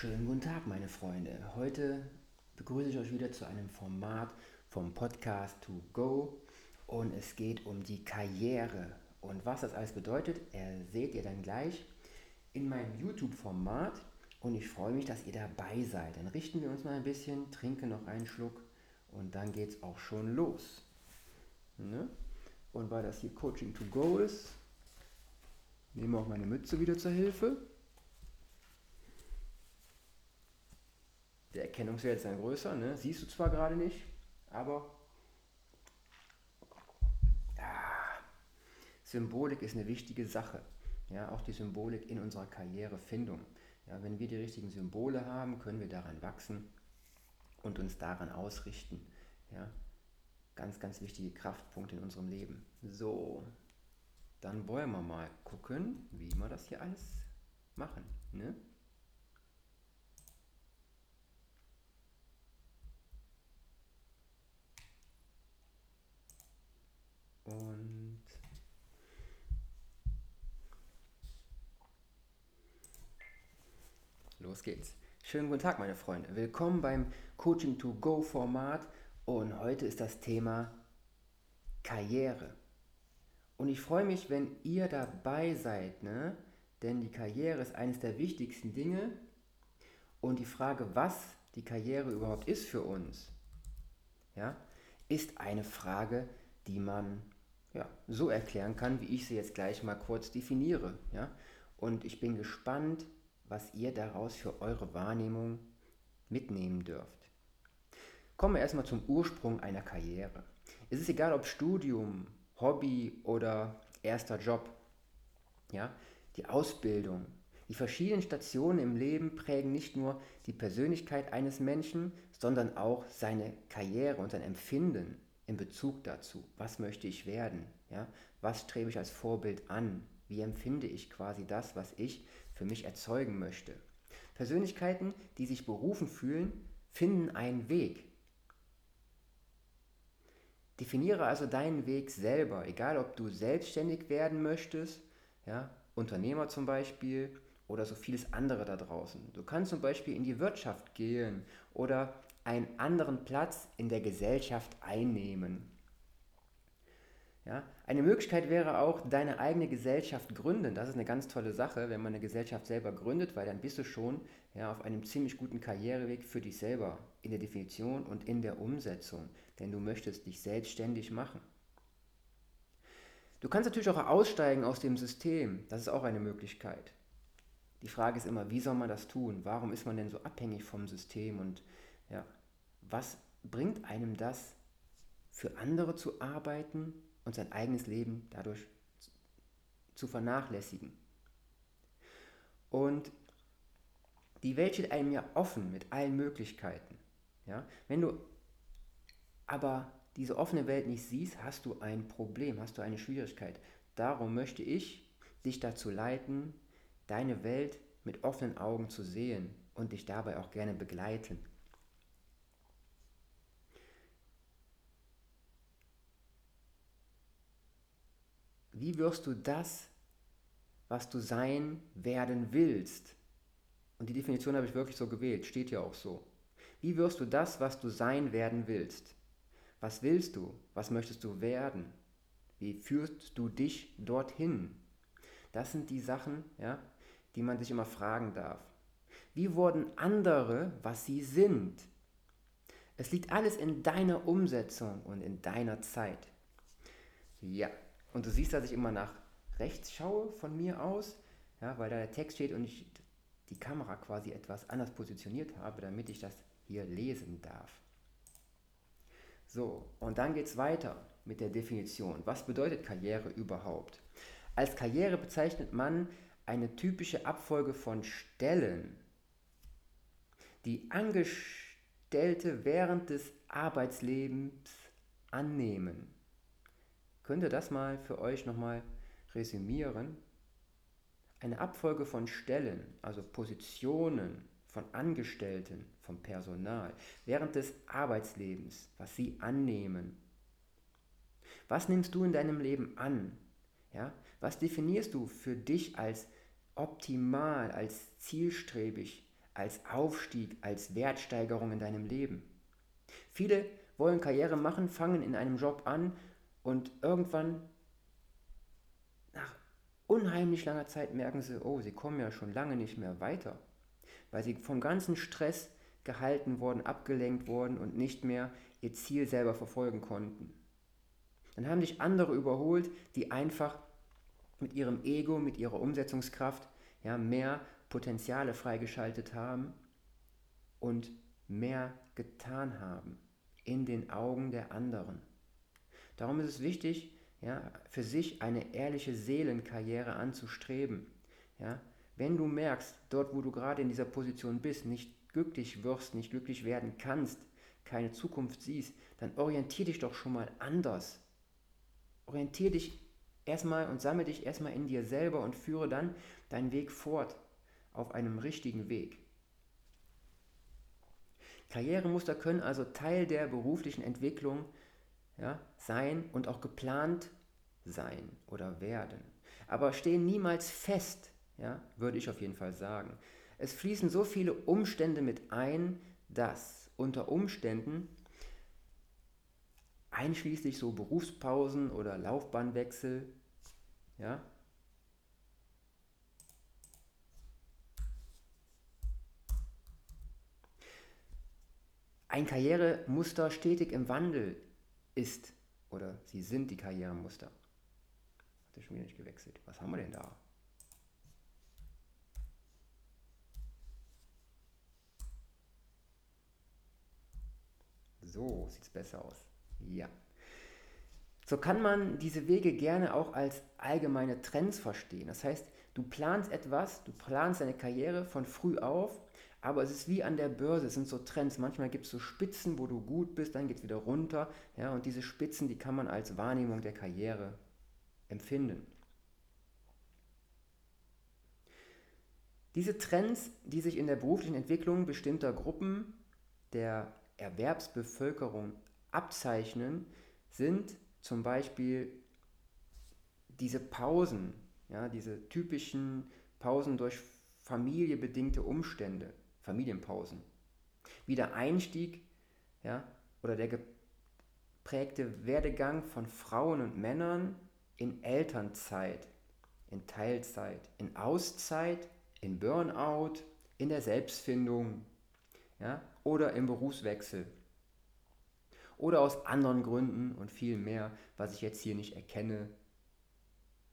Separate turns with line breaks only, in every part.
Schönen guten Tag, meine Freunde. Heute begrüße ich euch wieder zu einem Format vom Podcast To Go und es geht um die Karriere. Und was das alles bedeutet, seht ihr dann gleich in meinem YouTube-Format und ich freue mich, dass ihr dabei seid. Dann richten wir uns mal ein bisschen, trinken noch einen Schluck und dann geht es auch schon los. Ne? Und weil das hier Coaching To Go ist, nehme auch meine Mütze wieder zur Hilfe. Der Erkennungswert ist dann größer, ne? siehst du zwar gerade nicht, aber ja, Symbolik ist eine wichtige Sache. Ja, auch die Symbolik in unserer Karrierefindung. Ja, wenn wir die richtigen Symbole haben, können wir daran wachsen und uns daran ausrichten. Ja, ganz, ganz wichtige Kraftpunkte in unserem Leben. So, dann wollen wir mal gucken, wie wir das hier alles machen. Ne? Und los geht's. Schönen guten Tag, meine Freunde. Willkommen beim Coaching to Go Format und heute ist das Thema Karriere. Und ich freue mich, wenn ihr dabei seid, ne? denn die Karriere ist eines der wichtigsten Dinge und die Frage, was die Karriere überhaupt ist für uns, ja, ist eine Frage, die man ja, so erklären kann, wie ich sie jetzt gleich mal kurz definiere. Ja? Und ich bin gespannt, was ihr daraus für eure Wahrnehmung mitnehmen dürft. Kommen wir erstmal zum Ursprung einer Karriere. Es ist egal, ob Studium, Hobby oder erster Job. Ja? Die Ausbildung, die verschiedenen Stationen im Leben prägen nicht nur die Persönlichkeit eines Menschen, sondern auch seine Karriere und sein Empfinden in Bezug dazu. Was möchte ich werden? Ja? Was strebe ich als Vorbild an? Wie empfinde ich quasi das, was ich für mich erzeugen möchte? Persönlichkeiten, die sich berufen fühlen, finden einen Weg. Definiere also deinen Weg selber, egal ob du selbstständig werden möchtest, ja, Unternehmer zum Beispiel oder so vieles andere da draußen. Du kannst zum Beispiel in die Wirtschaft gehen oder einen anderen Platz in der Gesellschaft einnehmen. Ja, eine Möglichkeit wäre auch, deine eigene Gesellschaft gründen. Das ist eine ganz tolle Sache, wenn man eine Gesellschaft selber gründet, weil dann bist du schon ja, auf einem ziemlich guten Karriereweg für dich selber in der Definition und in der Umsetzung, denn du möchtest dich selbstständig machen. Du kannst natürlich auch aussteigen aus dem System, das ist auch eine Möglichkeit. Die Frage ist immer, wie soll man das tun? Warum ist man denn so abhängig vom System und ja, was bringt einem das, für andere zu arbeiten und sein eigenes Leben dadurch zu vernachlässigen? Und die Welt steht einem ja offen mit allen Möglichkeiten. Ja? Wenn du aber diese offene Welt nicht siehst, hast du ein Problem, hast du eine Schwierigkeit. Darum möchte ich dich dazu leiten, deine Welt mit offenen Augen zu sehen und dich dabei auch gerne begleiten. Wie wirst du das, was du sein werden willst? Und die Definition habe ich wirklich so gewählt, steht ja auch so. Wie wirst du das, was du sein werden willst? Was willst du? Was möchtest du werden? Wie führst du dich dorthin? Das sind die Sachen, ja, die man sich immer fragen darf. Wie wurden andere, was sie sind? Es liegt alles in deiner Umsetzung und in deiner Zeit. Ja, und du siehst, dass ich immer nach rechts schaue von mir aus, ja, weil da der Text steht und ich die Kamera quasi etwas anders positioniert habe, damit ich das hier lesen darf. So, und dann geht es weiter mit der Definition. Was bedeutet Karriere überhaupt? Als Karriere bezeichnet man eine typische Abfolge von Stellen, die Angestellte während des Arbeitslebens annehmen. Könnt ihr das mal für euch nochmal resümieren? Eine Abfolge von Stellen, also Positionen von Angestellten, vom Personal, während des Arbeitslebens, was sie annehmen. Was nimmst du in deinem Leben an? Ja? Was definierst du für dich als optimal, als zielstrebig, als Aufstieg, als Wertsteigerung in deinem Leben. Viele wollen Karriere machen, fangen in einem Job an und irgendwann nach unheimlich langer Zeit merken sie, oh, sie kommen ja schon lange nicht mehr weiter, weil sie vom ganzen Stress gehalten wurden, abgelenkt wurden und nicht mehr ihr Ziel selber verfolgen konnten. Dann haben dich andere überholt, die einfach mit ihrem Ego, mit ihrer Umsetzungskraft ja, mehr Potenziale freigeschaltet haben und mehr getan haben in den Augen der anderen. Darum ist es wichtig, ja, für sich eine ehrliche Seelenkarriere anzustreben. Ja. Wenn du merkst, dort wo du gerade in dieser Position bist, nicht glücklich wirst, nicht glücklich werden kannst, keine Zukunft siehst, dann orientier dich doch schon mal anders. Orientier dich erstmal und sammle dich erstmal in dir selber und führe dann deinen Weg fort auf einem richtigen Weg. Karrieremuster können also Teil der beruflichen Entwicklung ja, sein und auch geplant sein oder werden. Aber stehen niemals fest, ja, würde ich auf jeden Fall sagen. Es fließen so viele Umstände mit ein, dass unter Umständen einschließlich so Berufspausen oder Laufbahnwechsel, ja, ein Karrieremuster stetig im Wandel ist oder sie sind die Karrieremuster. Hat er schon wieder nicht gewechselt. Was haben wir denn da? So sieht es besser aus. Ja. So kann man diese Wege gerne auch als allgemeine Trends verstehen. Das heißt, du planst etwas, du planst deine Karriere von früh auf aber es ist wie an der Börse, es sind so Trends. Manchmal gibt es so Spitzen, wo du gut bist, dann geht es wieder runter. Ja, und diese Spitzen, die kann man als Wahrnehmung der Karriere empfinden. Diese Trends, die sich in der beruflichen Entwicklung bestimmter Gruppen der Erwerbsbevölkerung abzeichnen, sind zum Beispiel diese Pausen, ja, diese typischen Pausen durch familiebedingte Umstände, Familienpausen. Wie der Einstieg ja, oder der geprägte Werdegang von Frauen und Männern in Elternzeit, in Teilzeit, in Auszeit, in Burnout, in der Selbstfindung ja, oder im Berufswechsel. Oder aus anderen Gründen und viel mehr, was ich jetzt hier nicht erkenne.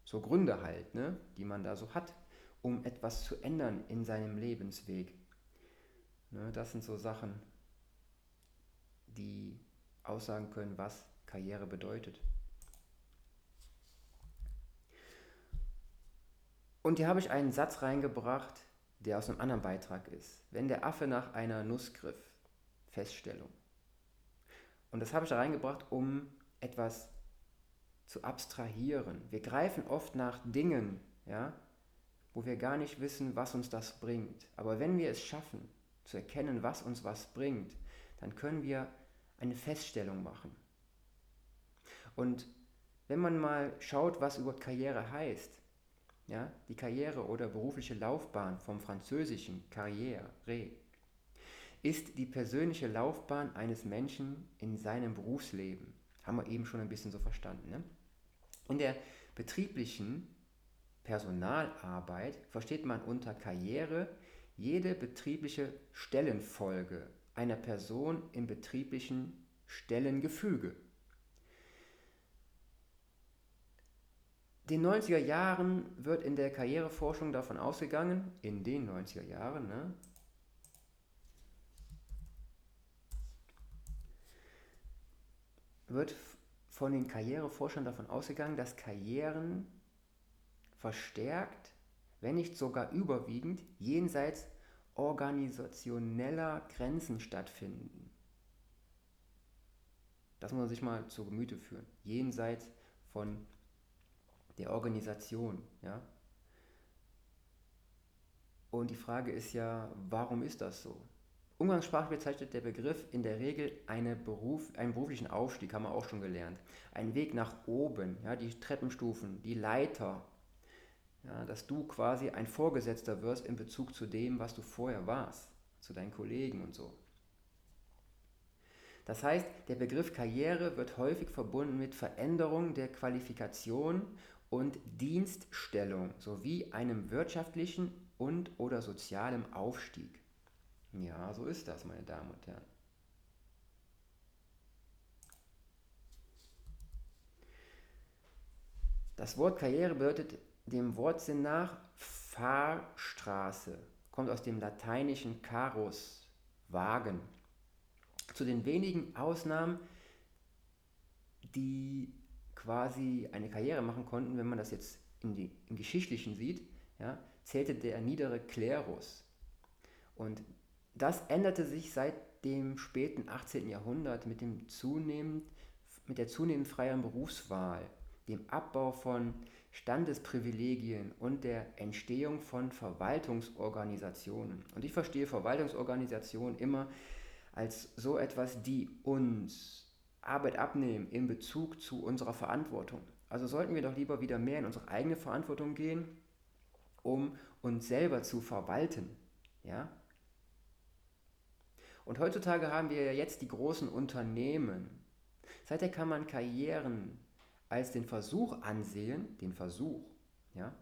So Gründe halt, ne, die man da so hat, um etwas zu ändern in seinem Lebensweg. Ne, das sind so Sachen, die aussagen können, was Karriere bedeutet. Und hier habe ich einen Satz reingebracht, der aus einem anderen Beitrag ist. Wenn der Affe nach einer Nuss griff, Feststellung. Und das habe ich da reingebracht, um etwas zu abstrahieren. Wir greifen oft nach Dingen, ja, wo wir gar nicht wissen, was uns das bringt. Aber wenn wir es schaffen, zu erkennen, was uns was bringt, dann können wir eine Feststellung machen. Und wenn man mal schaut, was überhaupt Karriere heißt, ja, die Karriere oder berufliche Laufbahn vom französischen Karriere ist die persönliche Laufbahn eines Menschen in seinem Berufsleben. Haben wir eben schon ein bisschen so verstanden. Ne? In der betrieblichen Personalarbeit versteht man unter Karriere jede betriebliche Stellenfolge einer Person im betrieblichen Stellengefüge. Den 90er Jahren wird in der Karriereforschung davon ausgegangen, in den 90er Jahren, ne, wird von den Karriereforschern davon ausgegangen, dass Karrieren verstärkt wenn nicht sogar überwiegend, jenseits organisationeller Grenzen stattfinden. Das muss man sich mal zu Gemüte führen. Jenseits von der Organisation. Ja? Und die Frage ist ja, warum ist das so? Umgangssprachlich bezeichnet der Begriff in der Regel eine Beruf, einen beruflichen Aufstieg, haben wir auch schon gelernt. Ein Weg nach oben, ja, die Treppenstufen, die Leiter, ja, dass du quasi ein Vorgesetzter wirst in Bezug zu dem, was du vorher warst. zu deinen Kollegen und so. Das heißt, der Begriff Karriere wird häufig verbunden mit Veränderung der Qualifikation und Dienststellung sowie einem wirtschaftlichen und oder sozialen Aufstieg. Ja, so ist das, meine Damen und Herren. Das Wort Karriere bedeutet dem Wortsinn nach Fahrstraße, kommt aus dem lateinischen Carus, Wagen. Zu den wenigen Ausnahmen, die quasi eine Karriere machen konnten, wenn man das jetzt in die, im Geschichtlichen sieht, ja, zählte der niedere Klerus. Und das änderte sich seit dem späten 18. Jahrhundert mit, dem zunehmend, mit der zunehmend freien Berufswahl, dem Abbau von Standesprivilegien und der Entstehung von Verwaltungsorganisationen. Und ich verstehe Verwaltungsorganisationen immer als so etwas, die uns Arbeit abnehmen in Bezug zu unserer Verantwortung. Also sollten wir doch lieber wieder mehr in unsere eigene Verantwortung gehen, um uns selber zu verwalten. Ja? Und heutzutage haben wir ja jetzt die großen Unternehmen. Seither kann man Karrieren als den Versuch ansehen, den Versuch, ja,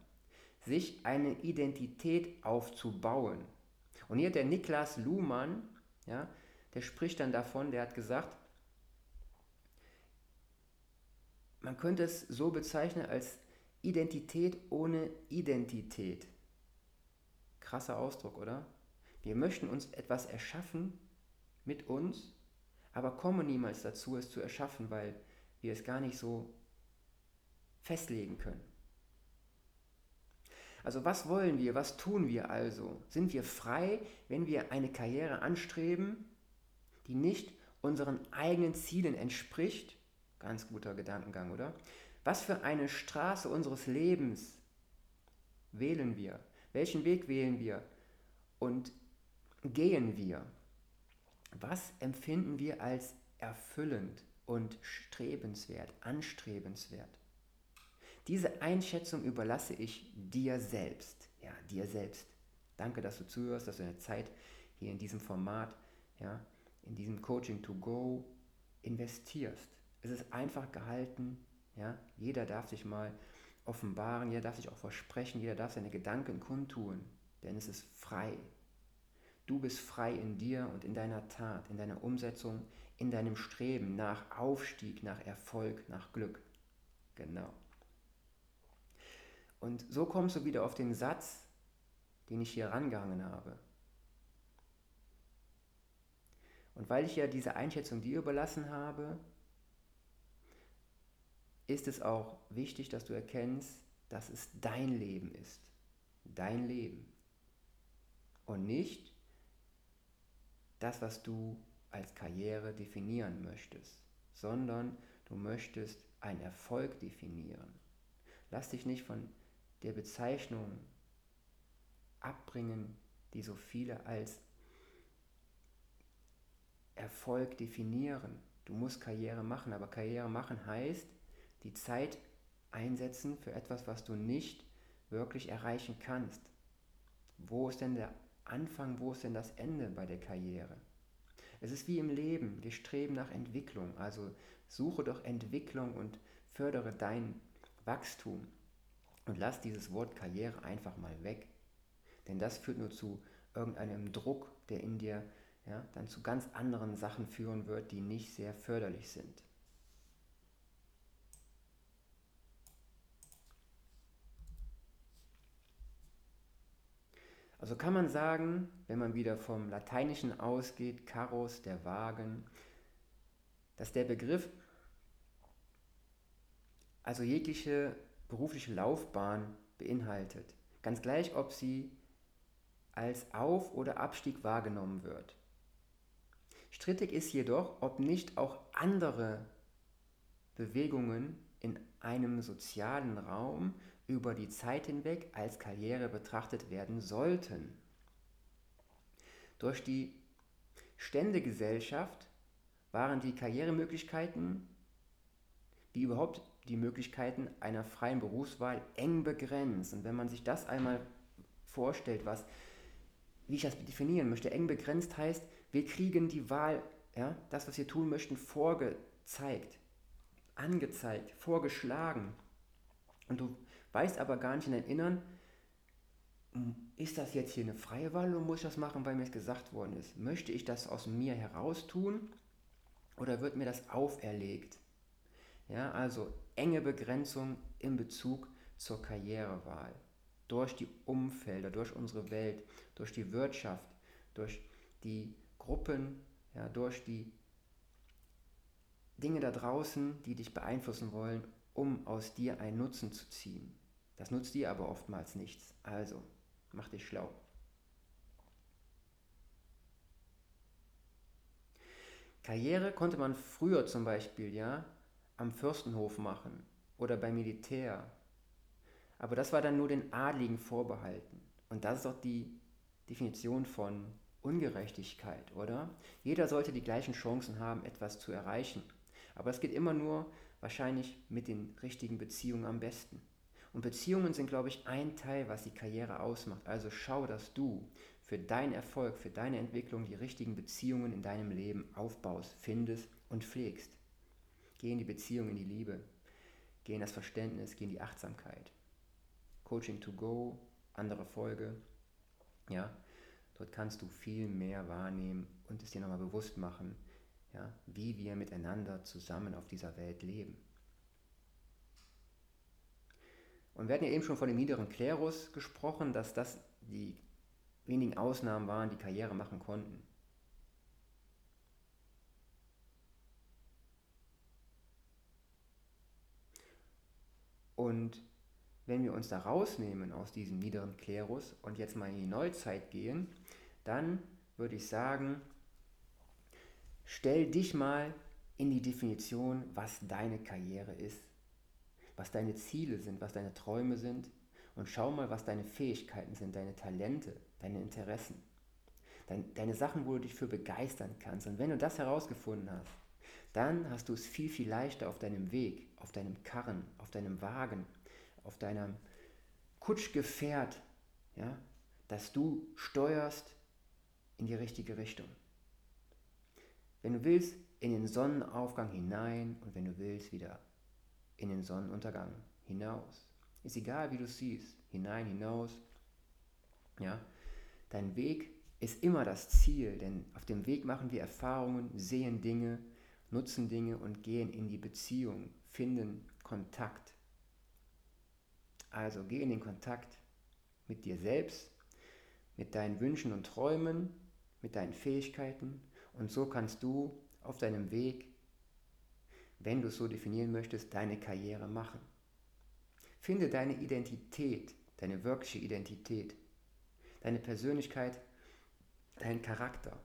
sich eine Identität aufzubauen. Und hier der Niklas Luhmann, ja, der spricht dann davon, der hat gesagt, man könnte es so bezeichnen als Identität ohne Identität. Krasser Ausdruck, oder? Wir möchten uns etwas erschaffen mit uns, aber kommen niemals dazu, es zu erschaffen, weil wir es gar nicht so festlegen können. Also was wollen wir, was tun wir also? Sind wir frei, wenn wir eine Karriere anstreben, die nicht unseren eigenen Zielen entspricht? Ganz guter Gedankengang, oder? Was für eine Straße unseres Lebens wählen wir? Welchen Weg wählen wir? Und gehen wir? Was empfinden wir als erfüllend und strebenswert, anstrebenswert? Diese Einschätzung überlasse ich dir selbst. Ja, dir selbst. Danke, dass du zuhörst, dass du deine Zeit hier in diesem Format, ja, in diesem Coaching to Go investierst. Es ist einfach gehalten. Ja, jeder darf sich mal offenbaren, jeder darf sich auch versprechen, jeder darf seine Gedanken kundtun, denn es ist frei. Du bist frei in dir und in deiner Tat, in deiner Umsetzung, in deinem Streben nach Aufstieg, nach Erfolg, nach Glück. Genau. Und so kommst du wieder auf den Satz, den ich hier rangehangen habe. Und weil ich ja diese Einschätzung dir überlassen habe, ist es auch wichtig, dass du erkennst, dass es dein Leben ist. Dein Leben. Und nicht das, was du als Karriere definieren möchtest, sondern du möchtest einen Erfolg definieren. Lass dich nicht von der Bezeichnung abbringen, die so viele als Erfolg definieren. Du musst Karriere machen, aber Karriere machen heißt, die Zeit einsetzen für etwas, was du nicht wirklich erreichen kannst. Wo ist denn der Anfang, wo ist denn das Ende bei der Karriere? Es ist wie im Leben, wir streben nach Entwicklung, also suche doch Entwicklung und fördere dein Wachstum. Und lass dieses Wort Karriere einfach mal weg. Denn das führt nur zu irgendeinem Druck, der in dir ja, dann zu ganz anderen Sachen führen wird, die nicht sehr förderlich sind. Also kann man sagen, wenn man wieder vom Lateinischen ausgeht, Carus, der Wagen, dass der Begriff also jegliche berufliche Laufbahn beinhaltet. Ganz gleich, ob sie als Auf- oder Abstieg wahrgenommen wird. Strittig ist jedoch, ob nicht auch andere Bewegungen in einem sozialen Raum über die Zeit hinweg als Karriere betrachtet werden sollten. Durch die Ständegesellschaft waren die Karrieremöglichkeiten, wie überhaupt die Möglichkeiten einer freien Berufswahl eng begrenzt. Und wenn man sich das einmal vorstellt, was wie ich das definieren möchte. Eng begrenzt heißt, wir kriegen die Wahl, ja, das, was wir tun möchten, vorgezeigt, angezeigt, vorgeschlagen. Und du weißt aber gar nicht in deinem Innern, hm, ist das jetzt hier eine freie Wahl oder muss ich das machen, weil mir es gesagt worden ist? Möchte ich das aus mir heraus tun oder wird mir das auferlegt? Ja, also enge Begrenzung in Bezug zur Karrierewahl. Durch die Umfelder, durch unsere Welt, durch die Wirtschaft, durch die Gruppen, ja, durch die Dinge da draußen, die dich beeinflussen wollen, um aus dir einen Nutzen zu ziehen. Das nutzt dir aber oftmals nichts. Also, mach dich schlau. Karriere konnte man früher zum Beispiel ja am Fürstenhof machen oder beim Militär. Aber das war dann nur den Adligen vorbehalten. Und das ist doch die Definition von Ungerechtigkeit, oder? Jeder sollte die gleichen Chancen haben, etwas zu erreichen. Aber es geht immer nur wahrscheinlich mit den richtigen Beziehungen am besten. Und Beziehungen sind, glaube ich, ein Teil, was die Karriere ausmacht. Also schau, dass du für deinen Erfolg, für deine Entwicklung die richtigen Beziehungen in deinem Leben aufbaust, findest und pflegst. Geh in die Beziehung, in die Liebe. Geh in das Verständnis, geh in die Achtsamkeit. Coaching to go, andere Folge. Ja, dort kannst du viel mehr wahrnehmen und es dir nochmal bewusst machen, ja, wie wir miteinander zusammen auf dieser Welt leben. Und wir hatten ja eben schon von dem niederen Klerus gesprochen, dass das die wenigen Ausnahmen waren, die Karriere machen konnten. Und wenn wir uns da rausnehmen aus diesem niederen Klerus und jetzt mal in die Neuzeit gehen, dann würde ich sagen, stell dich mal in die Definition, was deine Karriere ist was deine Ziele sind, was deine Träume sind und schau mal, was deine Fähigkeiten sind, deine Talente, deine Interessen, dein, deine Sachen, wo du dich für begeistern kannst. Und wenn du das herausgefunden hast, dann hast du es viel, viel leichter auf deinem Weg, auf deinem Karren, auf deinem Wagen, auf deinem Kutschgefährt, ja, dass du steuerst in die richtige Richtung. Wenn du willst, in den Sonnenaufgang hinein und wenn du willst, wieder in den Sonnenuntergang hinaus. Ist egal, wie du siehst, hinein, hinaus. Ja, dein Weg ist immer das Ziel, denn auf dem Weg machen wir Erfahrungen, sehen Dinge, nutzen Dinge und gehen in die Beziehung, finden Kontakt. Also geh in den Kontakt mit dir selbst, mit deinen Wünschen und Träumen, mit deinen Fähigkeiten und so kannst du auf deinem Weg wenn du es so definieren möchtest, deine Karriere machen. Finde deine Identität, deine wirkliche Identität, deine Persönlichkeit, deinen Charakter.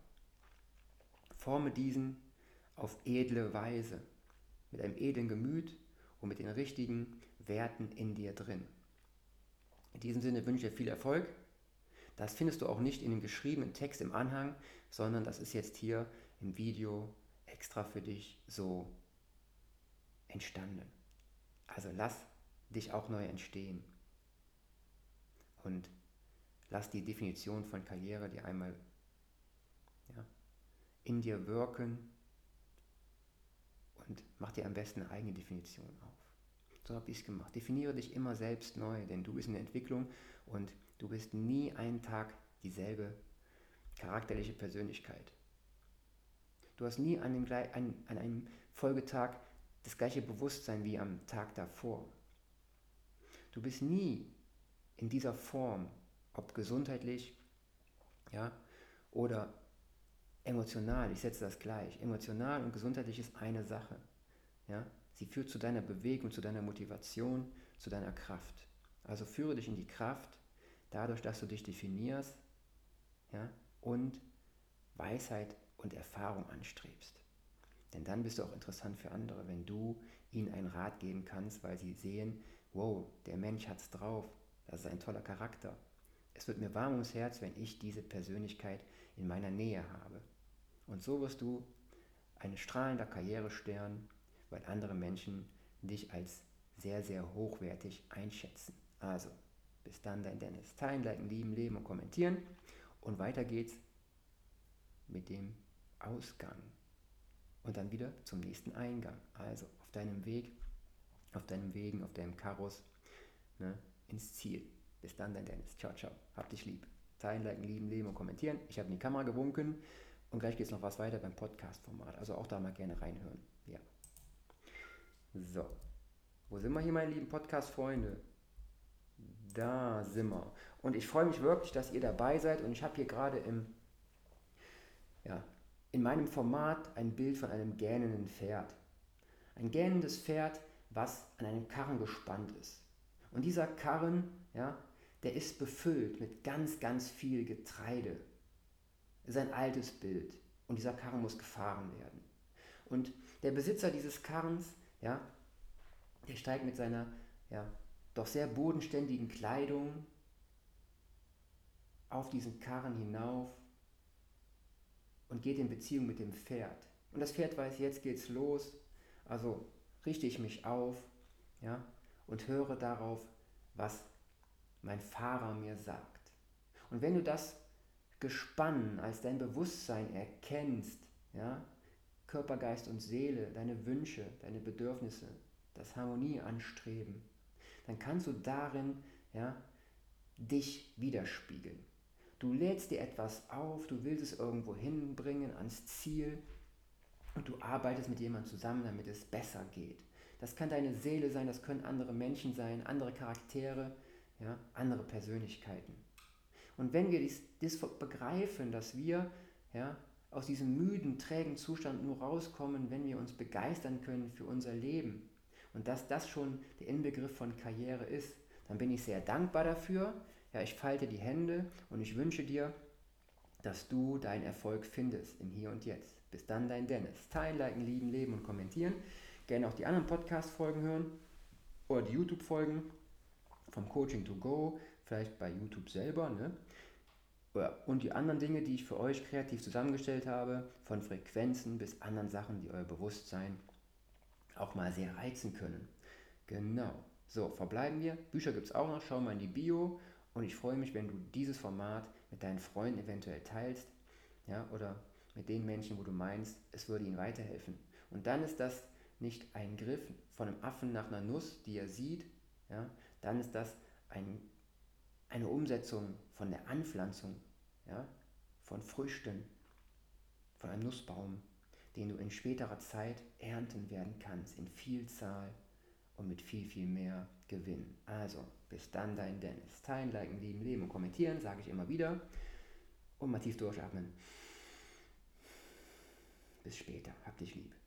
Forme diesen auf edle Weise, mit einem edlen Gemüt und mit den richtigen Werten in dir drin. In diesem Sinne wünsche ich dir viel Erfolg. Das findest du auch nicht in dem geschriebenen Text im Anhang, sondern das ist jetzt hier im Video extra für dich so entstanden. Also lass dich auch neu entstehen. Und lass die Definition von Karriere dir einmal ja, in dir wirken und mach dir am besten eine eigene Definition auf. So habe ich es gemacht. Definiere dich immer selbst neu, denn du bist in der Entwicklung und du bist nie einen Tag dieselbe charakterliche Persönlichkeit. Du hast nie an, dem, an, an einem Folgetag das gleiche Bewusstsein wie am Tag davor. Du bist nie in dieser Form, ob gesundheitlich ja, oder emotional, ich setze das gleich. Emotional und gesundheitlich ist eine Sache. Ja? Sie führt zu deiner Bewegung, zu deiner Motivation, zu deiner Kraft. Also führe dich in die Kraft, dadurch, dass du dich definierst ja, und Weisheit und Erfahrung anstrebst. Denn dann bist du auch interessant für andere, wenn du ihnen einen Rat geben kannst, weil sie sehen, wow, der Mensch hat es drauf, das ist ein toller Charakter. Es wird mir warm ums Herz, wenn ich diese Persönlichkeit in meiner Nähe habe. Und so wirst du ein strahlender Karrierestern, weil andere Menschen dich als sehr, sehr hochwertig einschätzen. Also, bis dann, dein Dennis. Teilen, liken, lieben, leben und kommentieren. Und weiter geht's mit dem Ausgang. Und dann wieder zum nächsten Eingang. Also auf deinem Weg, auf deinem Wegen, auf deinem Karus ne, ins Ziel. Bis dann, dein Dennis. Ciao, ciao. Hab dich lieb. Teilen, liken, lieben, leben und kommentieren. Ich habe in die Kamera gewunken und gleich geht es noch was weiter beim Podcast-Format. Also auch da mal gerne reinhören. Ja. So. Wo sind wir hier, meine lieben Podcast-Freunde? Da sind wir. Und ich freue mich wirklich, dass ihr dabei seid. Und ich habe hier gerade im, ja, in meinem Format ein Bild von einem gähnenden Pferd. Ein gähnendes Pferd, was an einem Karren gespannt ist. Und dieser Karren, ja, der ist befüllt mit ganz, ganz viel Getreide. Ist ein altes Bild. Und dieser Karren muss gefahren werden. Und der Besitzer dieses Karrens, ja, der steigt mit seiner ja, doch sehr bodenständigen Kleidung auf diesen Karren hinauf und geht in Beziehung mit dem Pferd. Und das Pferd weiß, jetzt geht's los, also richte ich mich auf ja, und höre darauf, was mein Fahrer mir sagt. Und wenn du das Gespann als dein Bewusstsein erkennst, ja, Körper, Geist und Seele, deine Wünsche, deine Bedürfnisse, das Harmonie anstreben, dann kannst du darin ja, dich widerspiegeln. Du lädst dir etwas auf, du willst es irgendwo hinbringen ans Ziel und du arbeitest mit jemandem zusammen, damit es besser geht. Das kann deine Seele sein, das können andere Menschen sein, andere Charaktere, ja, andere Persönlichkeiten. Und wenn wir dies, dies begreifen, dass wir ja, aus diesem müden, trägen Zustand nur rauskommen, wenn wir uns begeistern können für unser Leben und dass das schon der Inbegriff von Karriere ist, dann bin ich sehr dankbar dafür. Ja, ich falte die Hände und ich wünsche dir, dass du deinen Erfolg findest im Hier und Jetzt. Bis dann, dein Dennis. Teilen, liken, lieben, leben und kommentieren. Gerne auch die anderen Podcast-Folgen hören oder die YouTube-Folgen vom Coaching to Go, vielleicht bei YouTube selber. Ne? Und die anderen Dinge, die ich für euch kreativ zusammengestellt habe, von Frequenzen bis anderen Sachen, die euer Bewusstsein auch mal sehr reizen können. Genau. So, verbleiben wir. Bücher gibt es auch noch. Schau mal in die Bio. Und ich freue mich, wenn du dieses Format mit deinen Freunden eventuell teilst. Ja, oder mit den Menschen, wo du meinst, es würde ihnen weiterhelfen. Und dann ist das nicht ein Griff von einem Affen nach einer Nuss, die er sieht, ja, dann ist das ein, eine Umsetzung von der Anpflanzung ja, von Früchten, von einem Nussbaum, den du in späterer Zeit ernten werden kannst, in Vielzahl und mit viel, viel mehr Gewinn. Also, bis dann, dein Dennis. Teilen, liken, lieben, leben und kommentieren, sage ich immer wieder. Und mal tief durchatmen. Bis später. Hab dich lieb.